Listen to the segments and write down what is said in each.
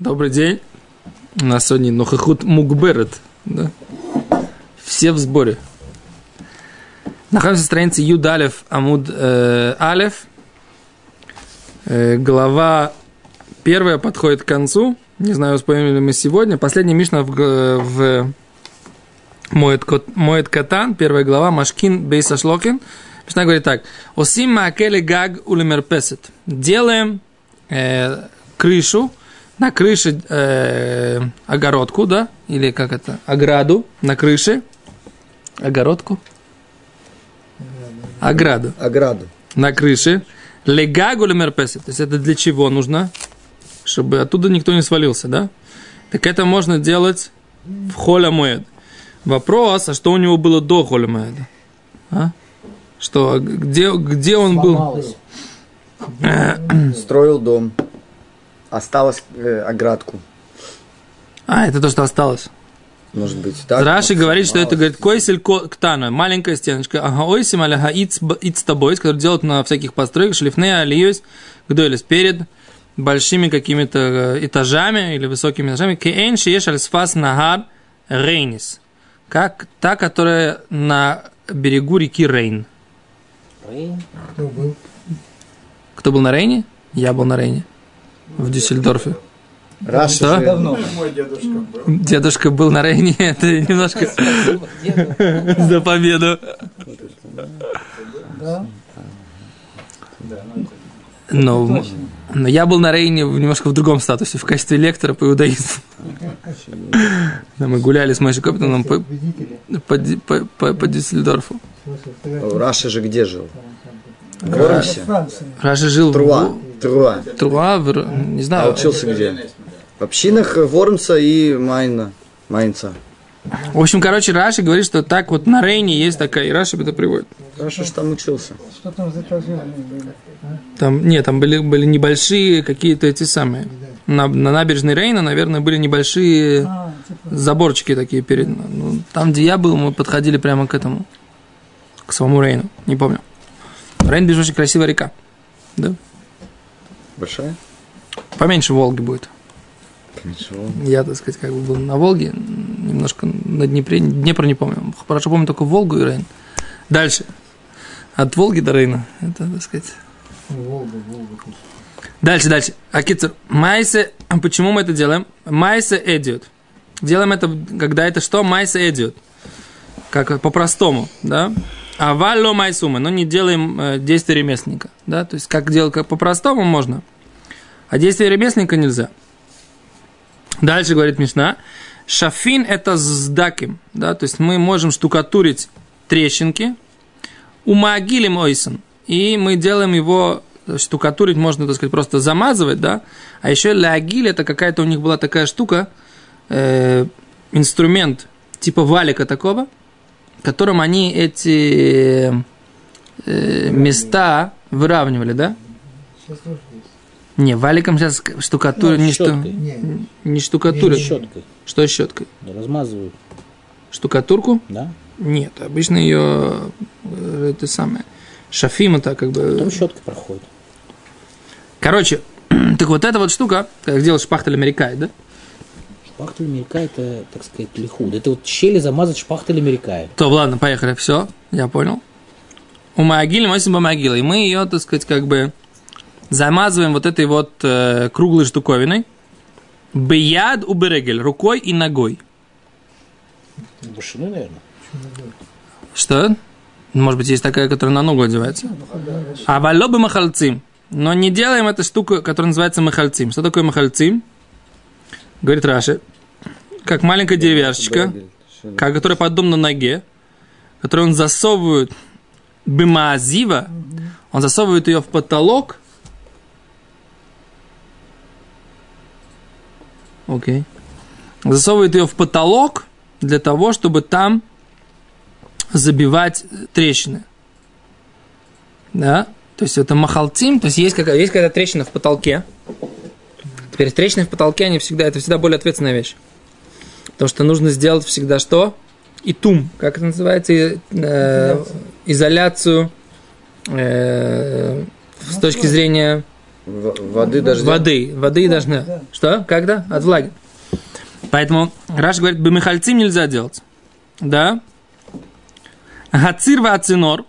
Добрый день. У нас сегодня Нохахут Мукберет. Да? Все в сборе. Находимся на странице Юдалев Амуд э, Алев. Э, глава первая подходит к концу. Не знаю, успеем ли мы сегодня. Последняя Мишна в, в Моет, Моет Катан, первая глава, Машкин Бейса Шлокин. Мишна говорит так. Осим маакеле гаг улимерпесет. Делаем э, крышу, на крыше э, огородку, да, или как это, ограду на крыше, огородку, ограду, ограду на крыше, легагу лемерпесы, то есть это для чего нужно, чтобы оттуда никто не свалился, да? Так это можно делать в холя моед. Вопрос, а что у него было до холя моеда? А? Что, где, где он Сломалось. был? Строил дом. Осталось э, оградку. А, это то, что осталось. Может быть, так? Раши говорит, что это, говорит, койсель ктана, маленькая стеночка, ага, ойсим аляха иц тобой, который делают на всяких постройках, шлифне алиюс, гдойлес, перед большими какими-то э, этажами или высокими этажами, кейн шиеш альсфас нагар рейнис, как та, которая на берегу реки Рейн. Рейн? Кто был? Кто был на Рейне? Я был на Рейне. В Дюссельдорфе. Раша Что? же- Давно. Мой дедушка был. Дедушка был на Рейне, это немножко за победу. Да? Но, но я был на Рейне в- немножко в другом статусе, в качестве лектора по иудаизму. Да, Мы гуляли с Машей Коптоном по, Победители. по, Ди- по, по- по Дюссельдорфу. Раша же где жил? Да. Франция. Раша жил Труа. Труа. Труа, не А знаю. учился где? В общинах Вормса и Майна. Майнца. В общем, короче, Раши говорит, что так вот на Рейне есть такая, и Раши это приводит. Раша же там учился. Что там за были? а? Там, нет, там были, были небольшие какие-то эти самые. На, на набережной Рейна, наверное, были небольшие А, типа, заборчики такие перед. Ну, там, где я был, мы подходили прямо к этому, к самому Рейну. Не помню. Рейн без очень красивая река. Да? Большая? Поменьше Волги будет. Ничего. Я, так сказать, как бы был на Волге, немножко на Днепре. Днепр не помню. Хорошо помню только Волгу и Рейн. Дальше. От Волги до Рейна. Это, так сказать, Волга, Волга. Дальше, дальше. Акицер. Майсе. а Почему мы это делаем? Майсе эдиот. Делаем это, когда это что? Майсе эдиот. Как по-простому, да? А валло майсума. Но не делаем э, действие ремесленника. Да? То есть, как делать как по-простому можно. А действие ремесленника нельзя. Дальше говорит Мишна. Шафин это сдаким. Да? То есть, мы можем штукатурить трещинки. Умагилим ойсон. И мы делаем его штукатурить можно, так сказать, просто замазывать, да. А еще лягиль это какая-то у них была такая штука, э, инструмент типа валика такого, которым они эти э, места выравнивали, да? Сейчас тоже есть. Не, валиком сейчас штукатурят, Ну, не, шту. Не, не штукатурят. Щеткой. Что щеткой? Да, размазывают, Штукатурку? да? Нет, обычно ее э, это самое. Шафим это как бы... Потом щеткой проходит. Короче, так вот эта вот штука, как делать шпахтель америкай, да? Шпахтель америка это, так сказать, лихуд. Это вот щели замазать шпахтель америка. То, ладно, поехали, все, я понял. У Маагили Мосим Бамагила. И мы ее, так сказать, как бы замазываем вот этой вот э, круглой штуковиной. Бияд у берегель, рукой и ногой. Башины, наверное. Что? Может быть, есть такая, которая на ногу одевается. А валобы махальцим. Но не делаем эту штуку, которая называется махальцим. Что такое махальцим? Говорит Раши. Как маленькая деревяшечка. как- которая подобна ноге, которую он засовывает бимазива, он засовывает ее в потолок. Окей. Засовывает ее в потолок для того, чтобы там забивать трещины. Да? То есть это махалтим, то есть есть какая- есть какая-то трещина в потолке. Теперь трещины в потолке, они всегда, это всегда более ответственная вещь. Потому что нужно сделать всегда что? Итум, как это называется? И, э, изоляцию э, с точки зрения Воды дождя. Воды, воды и дождя. да. Что? Когда? От влаги. Поэтому Раш говорит, бемихальцим нельзя делать. Да? Гацир ацинор.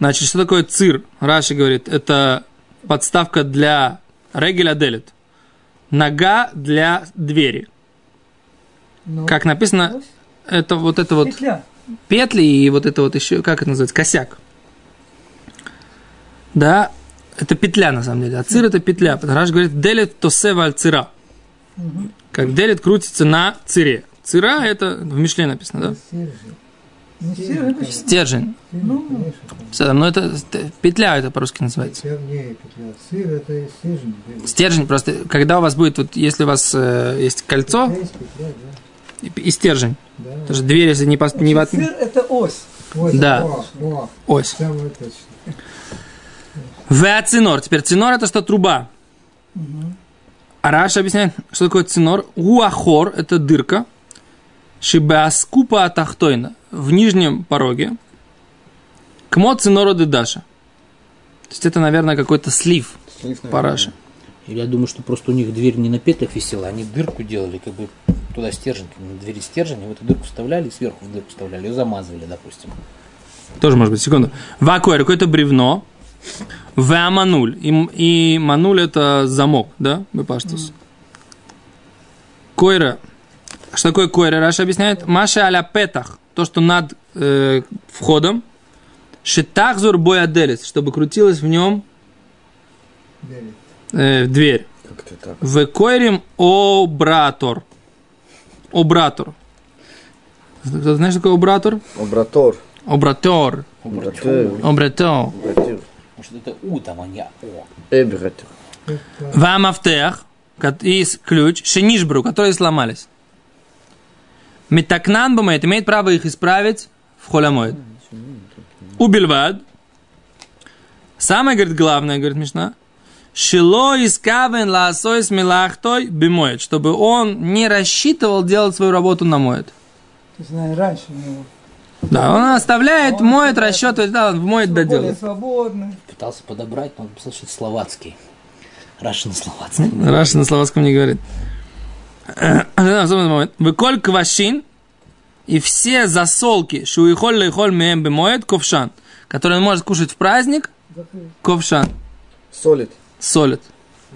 Значит, что такое цир? Раши говорит, это подставка для регеля делит. Нога для двери. Ну, Как написано, ось, это вот это вот Петля. петли и вот это вот еще, как это называется, косяк. Да, это петля на самом деле. А цир это петля. Что говорит, делит тосева аль цира. Как делит крутится на цире. Цира это в Мишле написано, да? Стержень. Ну, Но это петля это по-русски называется. Стержень. Просто, когда у вас будет, вот, если у вас э, есть кольцо и, и стержень, да. потому что дверь, если не, пос- не в от- Сыр это ось. Вот, Да. Ось. точно. Веацинор. Теперь цинор это что? Труба. А Раша объясняет, что такое цинор. Уахор – это дырка. Шибаскупа атахтойна. В нижнем пороге. Кмо цинору дедаша. То есть это, наверное, какой-то слив Слив. Или я думаю, что просто у них дверь не на петлях висела, они дырку делали, как бы туда стержень, на двери стержень, и в эту дырку вставляли, сверху в дырку вставляли, ее замазывали, допустим. Тоже может быть, секунду. Вакуэр – какое-то бревно. Вамануль. И, и мануль – это замок, да? Бепаштус. Койра. Что такое койра? Раша объясняет. Маша аля петах. То, что над э, входом. Шитахзур бояделис. Чтобы крутилась в нем э, дверь. В койрим обратор. Обратор. Кто знаешь, что такое обратор? Обратор. Обратор. Обратор. Обратор. Обратор. Может, это У там, а не О. Эбратор. Вамафтех, и ключ, шинишбру, которые сломались. Метакнан бумает, имеет право их исправить в холямоид. Убильвад. Самое, говорит, главное, говорит Мишна, Шило искавен лаосой с милахтой бимоет, чтобы он не рассчитывал делать свою работу на моет. Есть, наверное, раньше у него. Да, он оставляет, Он моет, расчетывает, да, он в моет доделает. свободный. Пытался подобрать, но написал, что это словацкий. Раша на словацком. Раша на словацком не говорит. Особенный момент. Выколь квашин и все засолки, шуихоль лейхоль меем бемоет, ковшан, которые он может кушать в праздник, ковшан, Солид. солит,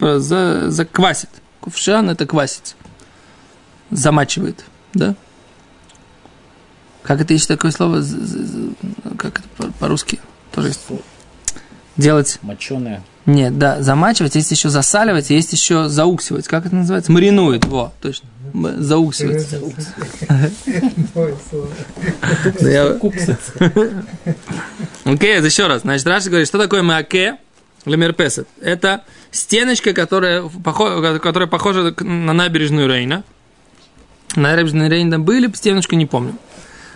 за, заквасит. Ковшан это квасить. Замачивает, да? Как это есть такое слово? Как это по- по-русски? Тоже есть. Делать Моченая. Нет, да, замачивать, есть еще засаливать, есть еще зауксивать. Как это называется? Маринует, во, точно. Зауксивать. Я- Окей, еще раз. Значит, Раши говорит, что такое маке лемерпесет? Это стеночка, которая, похо- которая похожа на набережную Рейна. На набережной Рейна были стеночку, не помню.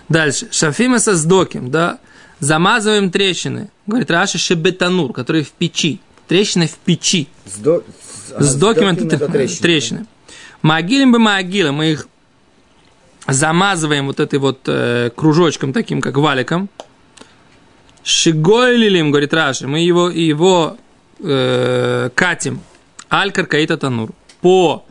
Дальше. Шафима со сдоким, да. Замазываем трещины. Говорит Раши шебетанур, который в печи. Трещины в печи. С, до... С доким это, это трещины. трещина. Могилем бы могилы, мы их замазываем вот этой вот э, кружочком таким, как валиком. Шигойлилим, говорит Раши, мы его, его э, катим. Алькар каита танур. По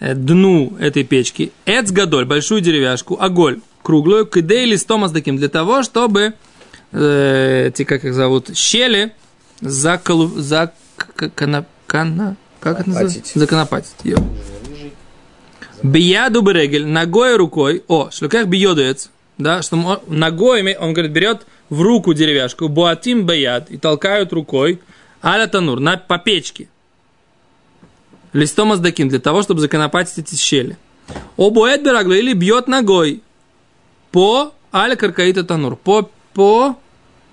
э, дну этой печки. Эцгадоль, большую деревяшку, аголь, круглую, кидей листом таким для того, чтобы э, эти, как их зовут, щели заколу, за, кана, кана, как это называется? Патить. Законопатить. Бияду берегель, ногой рукой, о, шлюках биодуец, да, что ногой, он говорит, берет в руку деревяшку, буатим баяд, и толкают рукой, аля танур, на, по печке, листом аздаким, для того, чтобы законопатить эти щели. О буэт берагло, или бьет ногой, по аля каркаита танур, по, по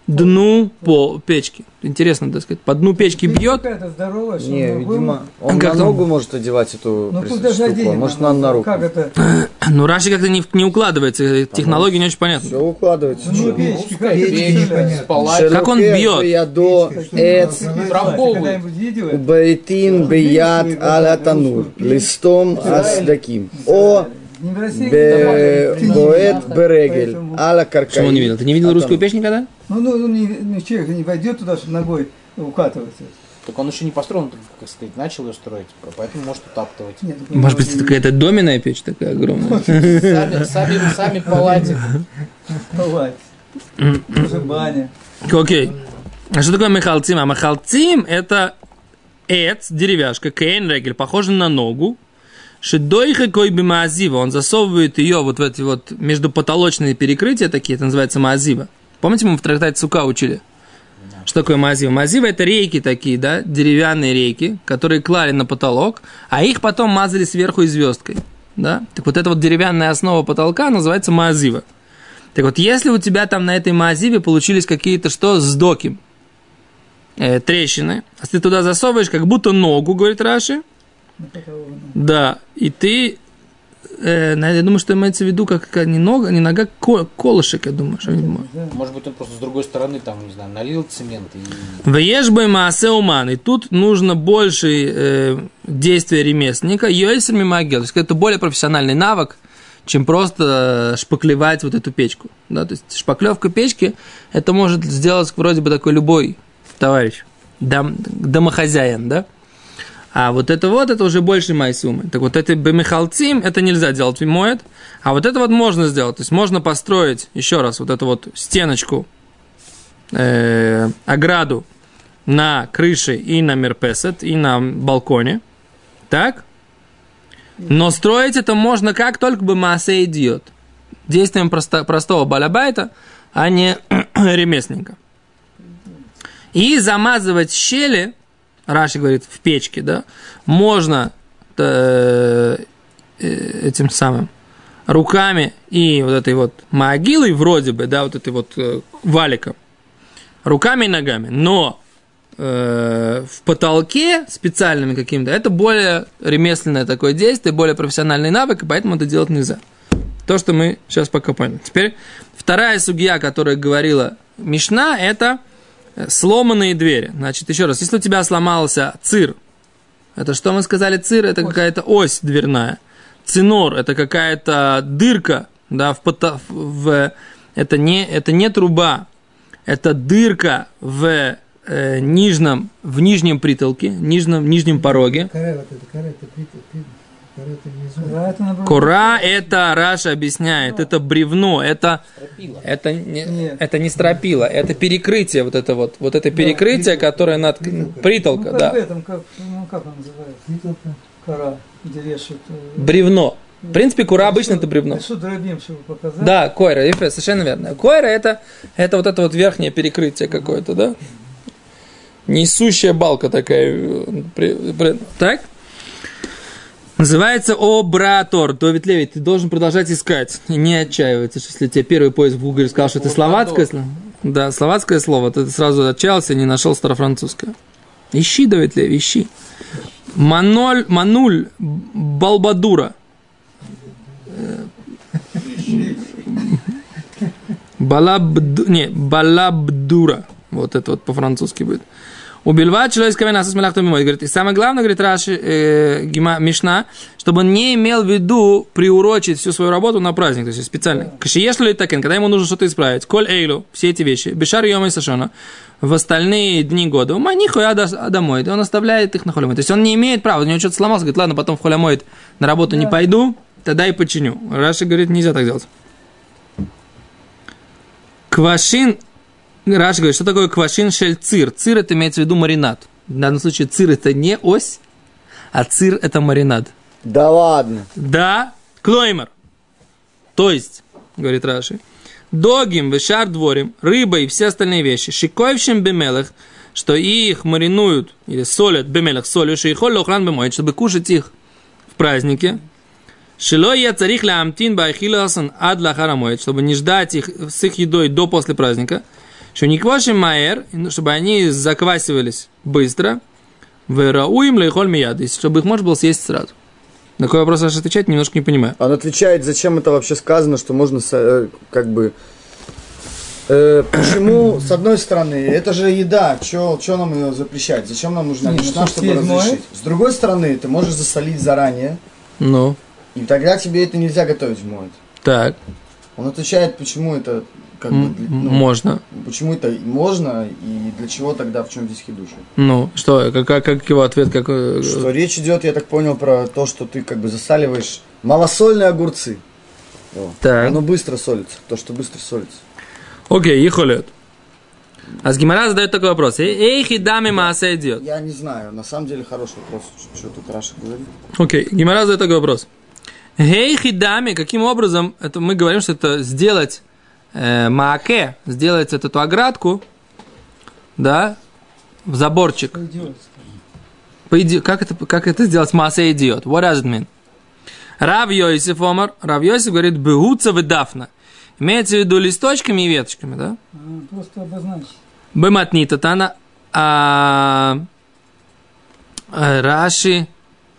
дну по печки. Интересно, так сказать, по дну печки бьет, Какая-то здоровая, что Не, он видимо, он Как на ногу может одевать эту Ну штуку, а может надо на руку. Как это? ну Раши как-то не, не укладывается, э, технология не очень понятна. Все укладывается. Ну, печки, как печки. Как он бьет? эц. Когда-нибудь видел это? Бейтин бияд аля танур, листом асдаким. О Не в России, бе- там, боэт берегель, аля каркаи. Почему не видел? Ты не видел русскую печь никогда? Ну, ну, ну, ну, человек не войдет туда, чтобы ногой укатываться. Так он еще не построен, только, как сказать, начал ее строить, поэтому может утаптывать. Нет, так Может быть, это какая-то доменная печь такая огромная. Сами, сами, сами палатик. Баня. Окей. А что такое мехалцим? А мехалцим это эц, деревяшка, кейн регель, похожа на ногу. Шедойха кой бы маазива. Он засовывает ее вот в эти вот междупотолочные перекрытия такие, это называется маазива. Помните, мы в трактате Сука учили? Что такое маазива? Маазива это рейки такие, да, деревянные рейки, которые клали на потолок, а их потом мазали сверху и звездкой. Да? Так вот эта вот деревянная основа потолка называется маазива. Так вот, если у тебя там на этой маазиве получились какие-то что, сдоки, э, трещины, а ты туда засовываешь как будто ногу, говорит Раши. Да, и ты, э, я думаю, что имеется в виду как, как не нога, не нога, ко- колышек, я думаю, что Может быть, он просто с другой стороны, там, не знаю, налил цемент и... Веешбой маасе уман. И тут нужно больше э, действия ремесленника. Йойсами магел. То есть это более профессиональный навык, чем просто э, шпаклевать вот эту печку. Да? То есть шпаклевка печки, это может сделать вроде бы такой любой товарищ, дом, домохозяин, да? А вот это вот, это уже больше майсумы. Так вот, это бемихалцим, это нельзя делать моет, а вот это вот можно сделать. То есть можно построить, еще раз, вот эту вот стеночку э, ограду на крыше и на мерпесет, и на балконе. Так? Но строить это можно как только бы масса идет. Действием просто, простого балабайта, а не ремесленника. И замазывать щели, Раши говорит, в печке, да, можно э, э, этим самым руками и вот этой вот могилой вроде бы, да, вот этой вот э, валиком, руками и ногами, но э, в потолке специальными каким-то, это более ремесленное такое действие, более профессиональный навык, и поэтому это делать нельзя. То, что мы сейчас пока поняли. Теперь вторая судья, которая говорила Мишна, это сломанные двери. Значит, еще раз, если у тебя сломался цир, это что мы сказали, цир, это какая-то ось дверная. Цинор, это какая-то дырка, да, в, пото- в это, не, это не труба, это дырка в э, нижнем, в нижнем притолке, нижнем, нижнем пороге. Каре вот это, каре это, это это Кура это Раша объясняет, это бревно, это Стропила. это не, Нет. это не стропила, это перекрытие вот это вот, вот это перекрытие, которое над притолка, да, этом, как, ну, как он называется? Притолка. Кора, где вешают. э, бревно. В принципе, кура обычно это бревно. Что дробим, чтобы показать? Да, койра, совершенно верно. Койра это, это вот это вот верхнее перекрытие какое-то, да? Несущая балка такая. э, Так? Называется обратор. Довид Леви, ты должен продолжать искать. И не отчаиваться, если тебе первый поиск в Google сказал, что это словацкое слово. Да, словацкое слово, то ты сразу отчаялся и не нашел старофранцузское. Ищи, Давид Леви, ищи. Маноль, мануль балбадура. Балабду, не, балабдура. Вот это вот по-французски будет. Убивать человеческого мяса с мелахтом мой. Говорит, и самое главное, говорит Раши, э, Гима, Мишна, чтобы он не имел в виду приурочить всю свою работу на праздник, то есть специально. Кашиеш ли такен, когда ему нужно что-то исправить. Коль эйлу, все эти вещи. Бешар йома и сашона. В остальные дни года. Ума нихуя да- домой. Он оставляет их на холямой. То есть он не имеет права. У него что-то сломалось. Говорит, ладно, потом в холямой на работу не пойду, тогда и починю. Раши говорит, нельзя так делать. Квашин, Раш говорит, что такое квашин шель цир? Цир это имеется в виду маринад. В данном случае цир это не ось, а цир это маринад. Да ладно. Да, клоймер. То есть, говорит Раши, догим, вешар дворим, рыба и все остальные вещи, шиковщим бемелах, что их маринуют или солят бемелах солью, шейхоль лохран бемоет, чтобы кушать их в празднике, Шило я царих ля амтин байхиласан ад лахарамоет, чтобы не ждать их с их едой до после праздника. Что не квашим маэр, чтобы они заквасивались быстро. Верауим лейхоль мияд, чтобы их можно было съесть сразу. На какой вопрос Саша отвечать, немножко не понимаю. Он отвечает, зачем это вообще сказано, что можно со- э, как бы... э, почему, с одной стороны, это же еда, что нам ее запрещать? Зачем нам нужна ну, мечта, чтоб чтобы разрешить? С другой стороны, ты можешь засолить заранее, Ну, и тогда тебе это нельзя готовить в моет. так. Он отвечает, почему это как бы, ну, Можно. почему это можно и для чего тогда, в чем здесь хидуша? Ну, что, как, как, его ответ, как... э, Что речь идет, я так понял, про то, что ты как бы засаливаешь малосольные огурцы. О, Так. Оно быстро солится, то, что быстро солится. Окей, ихолет. А с Гимара задает такой вопрос. Эй, хидами маасе идет. Я не знаю, на самом деле хороший вопрос, что тут Раша говорит. Окей, Гимара задает такой вопрос. Эй, хидами, каким образом, это мы говорим, что это сделать э, мааке, сделать вот эту оградку, да, в заборчик. По иде- Как это, как это сделать маасе идиот? What does it mean? Рав Йосиф Омар, Рав Йосиф говорит, бегутся вы дафна. Имеется в виду листочками и веточками, да? А, Просто обозначить. Бематнита Тана, а, а, Раши,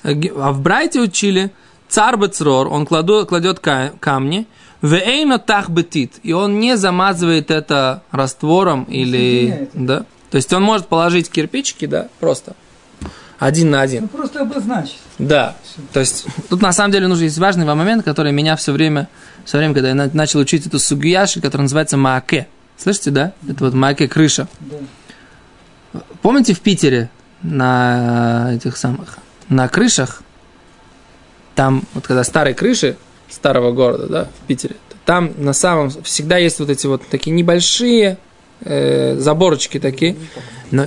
ге- а в Брайте учили цар Бецрор, он кладу, кладет ка- камни, вейно тах бетит, и он не замазывает это раствором или, да, то есть он может положить кирпичики, да, просто один на один. Ну, просто обозначить. Да. То есть тут на самом деле нужен есть важный момент, который меня все время, все время, когда я на- начал учить эту сугияши, которая называется мааке. Слышите, да? Это вот мааке крыша. Да. Помните в Питере на этих самых, на крышах, там, вот когда старые крыши старого города, да, в Питере, там на самом, всегда есть вот эти вот такие небольшие э, заборочки такие, но,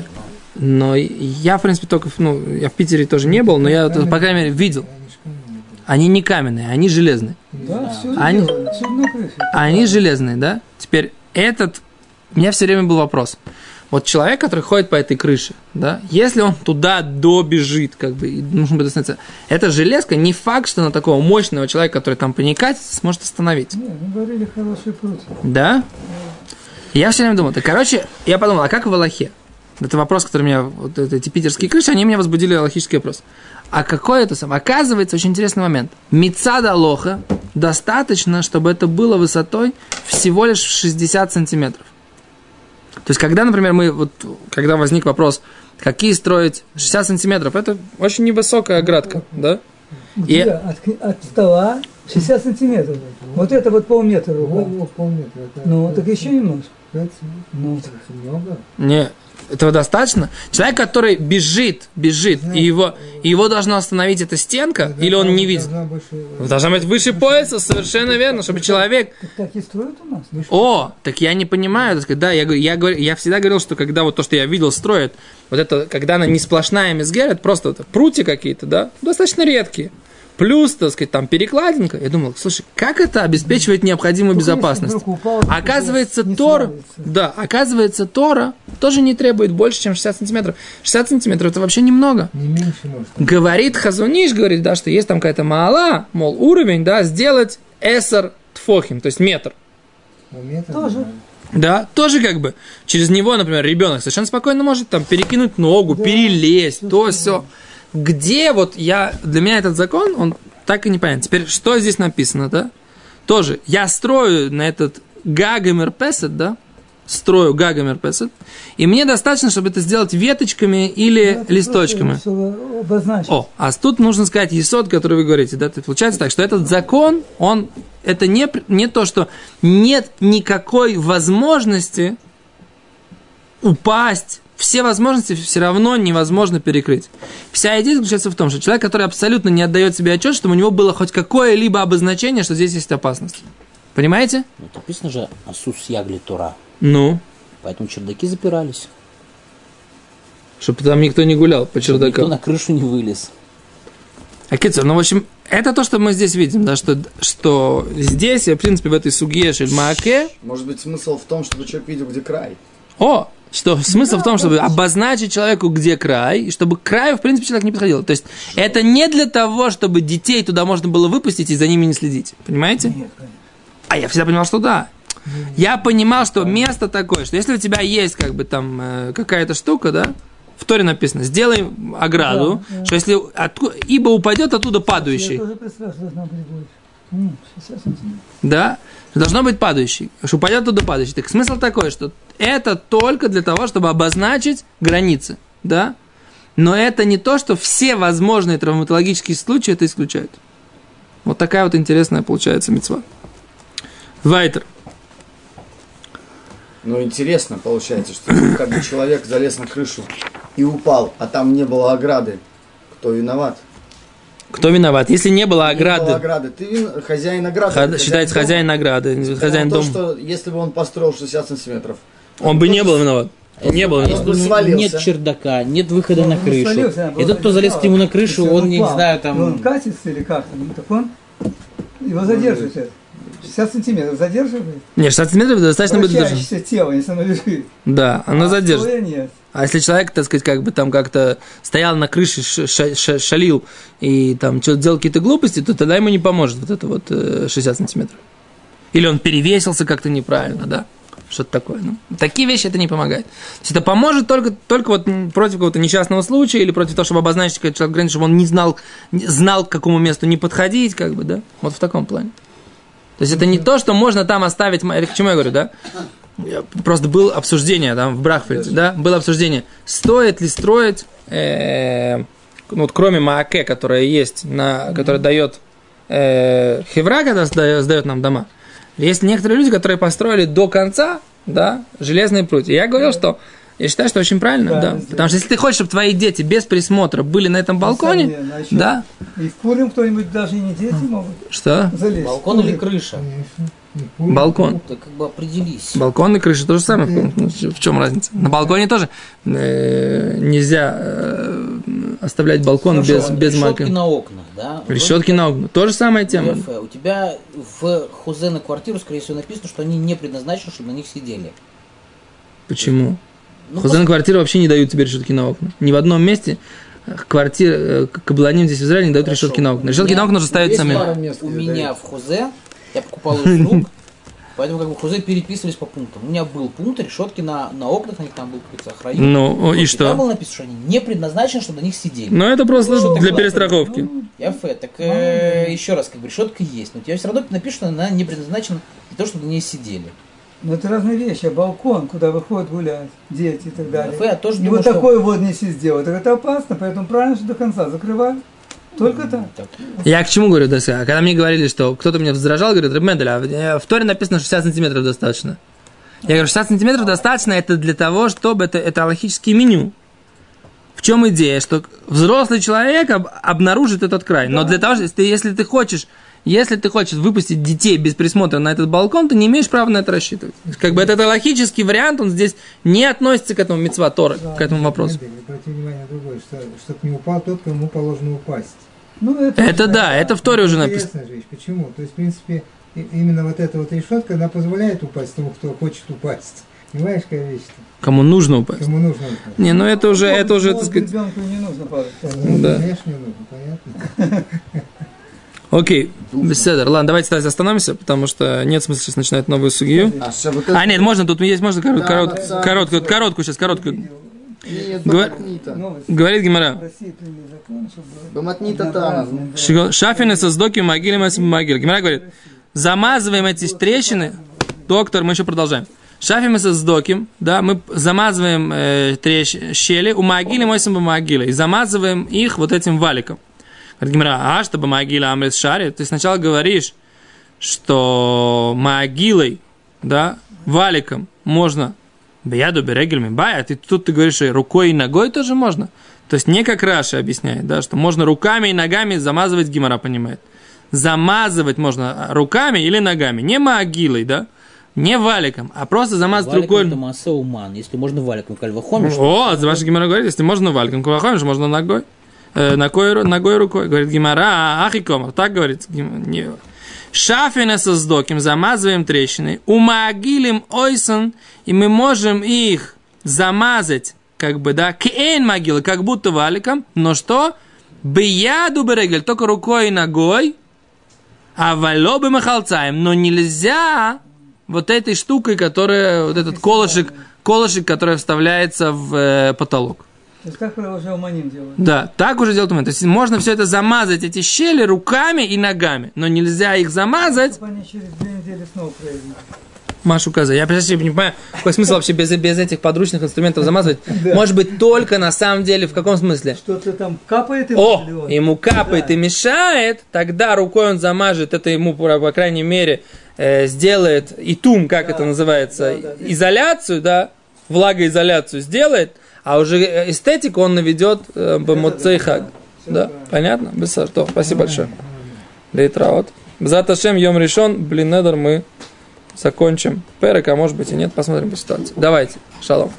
но я, в принципе, только, ну, я в Питере тоже не был, но я, по крайней мере, видел. Они не каменные, они железные. Да, Они- все. Они железные, да? Теперь этот... У меня все время был вопрос. Вот человек, который ходит по этой крыше, да, если он туда добежит, как бы, нужно будет остановиться, эта железка не факт, что на такого мощного человека, который там проникать, сможет остановить. Нет, мы говорили хороший пруд. Да? Я все время думал, так, короче, я подумал, а как в Аллахе? Это вопрос, который меня, вот эти питерские крыши, они меня возбудили аллахический вопрос. А какой это сам? Оказывается, очень интересный момент. Мицада лоха достаточно, чтобы это было высотой всего лишь в 60 сантиметров. То есть, когда, например, мы, вот, когда возник вопрос, какие строить 60 сантиметров, это очень невысокая оградка, да? И- от, от стола 60 сантиметров. Вот это вот полметра рука. Во, полметра. это- Ну, это так еще немножко. Пять Ну, сантиметров. Много. Не, этого достаточно. Человек, который бежит, бежит, и его, и его должна остановить эта стенка, или он не видит. Должна больше- Должна быть выше пояса, совершенно верно, чтобы человек... так, так и строят у нас. О, так я не понимаю, так да, я, я, говорю- я всегда говорил, что когда вот то, что я видел, строят, вот это, когда она не сплошная мизгер, это просто вот прутья какие-то, да, достаточно редкие. Плюс, так сказать, там перекладинка. Я думал, слушай, как это обеспечивает необходимую Только если безопасность? упал, Оказывается, свалится. да, оказывается, Тора тоже не требует больше, чем 60 сантиметров. 60 сантиметров это вообще немного. Не меньше может. Говорит Хазуниш, говорит, да, что есть там какая-то мала, мол, уровень, да, сделать эсер тфохим, то есть метр. Ну, метр Тоже. Да, тоже как бы через него, например, ребенок совершенно спокойно может там перекинуть ногу, Да, перелезть, то что все. Где вот я, для меня этот закон, он так и не понятен. Теперь, что здесь написано, да? Тоже, я строю на этот гагамер песет, да? Строю гагамер песет. И мне достаточно, чтобы это сделать веточками или Да, листочками. О, а тут нужно сказать есот, который вы говорите, да, то получается так, что этот закон, он, это не, не то, что нет никакой возможности упасть, все возможности все равно невозможно перекрыть. Вся идея заключается в том, что человек, который абсолютно не отдает себе отчет, чтобы у него было хоть какое-либо обозначение, что здесь есть опасность. Понимаете? Ну, написано же Асус Ягли Тора. Ну, Поэтому чердаки запирались. чтобы там никто не гулял по Чтобы никто чердакам. на крышу не вылез. А Кицер, ну, в общем, это то, что мы здесь видим, да, что, что здесь, в принципе, в этой суге Шельмааке, Может быть, смысл в том, чтобы человек видел, где край. О, что смысл в том, чтобы обозначить человеку, где край, и чтобы к краю, в принципе, человек не подходил. То есть это не для того, чтобы детей туда можно было выпустить и за ними не следить. Понимаете? Нет, конечно. А я всегда понимал, что да. Я понимал, что место такое, что если у тебя есть как бы там э, какая-то штука, да, в Торе написано, сделай ограду, Да, да. что если отку- ибо упадет оттуда падающий, Я тоже представляю, что должна быть больше. М, 60 сантиметров. да, должно быть падающий, что упадет оттуда падающий. Так смысл такой, что это только для того, чтобы обозначить границы, да, но это не то, что все возможные травматологические случаи это исключают. Вот такая вот интересная получается мецва. Вайтер. Ну, интересно получается, что как бы человек залез на крышу и упал, а там не было ограды. Кто виноват? Кто виноват? Если не было Не было ограды, ограды. Ты вин- хозяин ограды. ха- ты считается дома. хозяин награды, Ну, хозяин то, дома. что если бы он построил 60 сантиметров, Он бы не был виноват. Не был виноват. если Он не- свалился. нет чердака, нет выхода Он на крышу. свалился, И тот, кто залез к нему на крышу, Если он, не знаю, ну, Он там... катится или как там, так он его задерживает. это. 60 сантиметров задерживает. Не, 16 сантиметров достаточно будет. Вращающееся тело, если оно лежит. Да, оно А задержит. нет. А если человек, так сказать, как бы там как-то стоял на крыше, шалил и там что-то делал какие-то глупости, то тогда ему не поможет вот это вот э, 60 сантиметров. Или он перевесился как-то неправильно, да? Что-то такое. Ну, такие вещи это не помогает. То есть это поможет только, только вот против какого-то несчастного случая или против того, чтобы обозначить какой-то человек границу, чтобы он не знал, знал, к какому месту не подходить, как бы, да? Вот в таком плане. То есть это не то, что можно там оставить... Это к чему я говорю, да? Просто было обсуждение там в Брахфельде, да? Было обсуждение, стоит ли строить, э, ну, вот кроме Мааке, которая есть, на, которая дает э, Хевра, когда сдает, сдает нам дома, есть некоторые люди, которые построили до конца, да, железные прутья. Я говорил, что я считаю, что очень правильно, да. Правильно Потому что если ты хочешь, чтобы твои дети без присмотра были на этом балконе. А еще да, И в Пурим кто-нибудь даже и не дети могут что? залезть. Балкон или крыша? Балкон. Ты как бы определись. Балкон и крыша то же самое. Ну, В чем разница? На балконе тоже э, нельзя э, оставлять балкон без, Хорошо, без мака. на окнах, да? Решетки на окна. То же самая тема. Ефе, У тебя в хузе на квартиру, скорее всего, написано, что они не предназначены, чтобы на них сидели. Почему? Ну, Хозяин на квартиру вообще не дают тебе решетки на окна. Ни в одном месте квартир, э, кабланим здесь в Израиле не дают Хорошо. решетки на окна. Решетки меня на окна уже ставят есть сами. пара мест, У меня дают. в хузе, я покупал из рук, поэтому как бы хузе переписывались по пунктам. У меня был пункт, решетки на, на окнах, на них там был какой-то охранник. Ну, о, и Там что? было написано, что они не предназначены, чтобы на них сидели. Ну, это просто ты для перестраховки. Яфе, так э, еще раз, как бы решетка есть, но у тебя все равно напишут, что она не предназначена для того, чтобы на ней сидели. Но это разные вещи. А балкон, куда выходят гулять дети и так далее. Яфе, я тоже И думаю, вот что... такой вот неси сделать. Так это опасно, поэтому правильно, что до конца закрывать. Только так. Я к чему говорю, да, когда мне говорили, что кто-то меня возражал, говорит, Ребмендель, а в- в Торе написано 60 сантиметров достаточно. Я говорю, 60 сантиметров достаточно, это для того, чтобы это, это аллахический меню. В чем идея? Что взрослый человек об- обнаружит этот край. Но для того, что если ты, если ты хочешь, если ты хочешь выпустить детей без присмотра на этот балкон, ты не имеешь права на это рассчитывать. Как бы этот аллахический вариант, он здесь не относится к этому мецва Торы, к этому вопросу. Обрати внимание на другое, что чтобы не упал тот, кому положено упасть. Ну, это, Это да, это в Торе уже написано. Вещь. Почему? То есть, в принципе, именно вот эта вот решетка, она позволяет упасть тому, кто хочет упасть. Понимаешь, какая вещь-то? Кому нужно упасть. Кому нужно упасть. Не, ну это уже, это уже, так Вот сказать, ребенку не нужно падать. Ну, да. конечно, не нужно, понятно. Окей, беседер. Ладно, давайте давайте остановимся, потому что нет смысла сейчас начинать новую судью. А, А, нет, можно, тут есть, можно корот- Да, корот- да, короткую, да. короткую сейчас, короткую. Говор-. Говорит Гимара. Шафины со сдоки могиле могиле. Гимара говорит, замазываем эти трещины. Доктор, мы еще продолжаем. Шафим со сдоким, да, мы замазываем э, трещ, щели у могилы мойсим могилы и замазываем их вот этим валиком. Гимара, а чтобы могила амрис шари, ты сначала говоришь, что могилой, да, валиком можно бияду берегельми бай, а ты тут ты говоришь, что рукой и ногой тоже можно. То есть не как Раша объясняет, да, что можно руками и ногами замазывать гимара, понимает. Замазывать можно руками или ногами, не могилой, да, не валиком, а просто замазать Валиком рукой. это масса уман. Если можно валиком, кальвахомиш, О, ваша Гимара говорит, если можно валиком, кулахом, же можно ногой. Э, ногой, ногой рукой. Говорит Гимара, ахикомар. Так говорит. Шафина со сдоким, замазываем трещины. Умагилим ойсон, и мы можем их замазать, как бы, да, кейн могилы, как будто валиком, но что? Бияду берегель, только рукой и ногой, а валобы махалцаем, но нельзя вот этой штукой, которая, вот этот колышек, колышек, который вставляется в э, потолок. То есть как уже Маним делают? Да, так уже делают умеют. То есть можно все это замазать, эти щели, руками и ногами, но нельзя их замазать. Чтобы они через две недели снова произвели. Машу Каза. Я, прежде не понимаю, какой смысл вообще без, без этих подручных инструментов замазывать. Может быть, только на самом деле, в каком смысле? Что-то там капает ему О, он? ему капает Да. и мешает, тогда рукой он замажет, это ему, по, крайней мере, э, сделает итум, как Да. это называется, Да, да. изоляцию, да, влагоизоляцию сделает, а уже э, эстетику он наведет э, бамоцейхаг. Да, понятно? Без сортов. Спасибо большое. Лейтраот. Заташем Йом решен, блин, недер мы закончим. Перек, а может быть и нет, посмотрим по ситуации. Давайте, шалом.